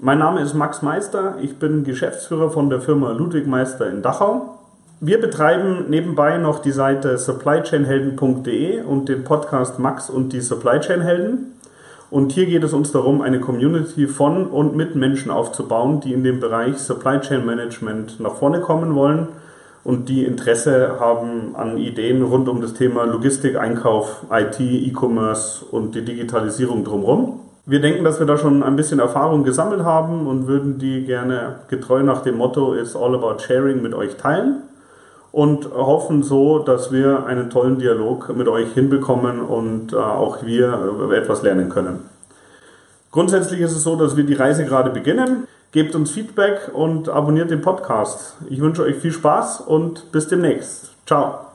Mein Name ist Max Meister, ich bin Geschäftsführer von der Firma Ludwig Meister in Dachau. Wir betreiben nebenbei noch die Seite supplychainhelden.de und den Podcast Max und die Supply Chain Helden. Und hier geht es uns darum, eine Community von und mit Menschen aufzubauen, die in dem Bereich Supply Chain Management nach vorne kommen wollen und die Interesse haben an Ideen rund um das Thema Logistik, Einkauf, IT, E-Commerce und die Digitalisierung drumherum. Wir denken, dass wir da schon ein bisschen Erfahrung gesammelt haben und würden die gerne getreu nach dem Motto It's all about sharing mit euch teilen und hoffen so, dass wir einen tollen Dialog mit euch hinbekommen und äh, auch wir etwas lernen können. Grundsätzlich ist es so, dass wir die Reise gerade beginnen. Gebt uns Feedback und abonniert den Podcast. Ich wünsche euch viel Spaß und bis demnächst. Ciao.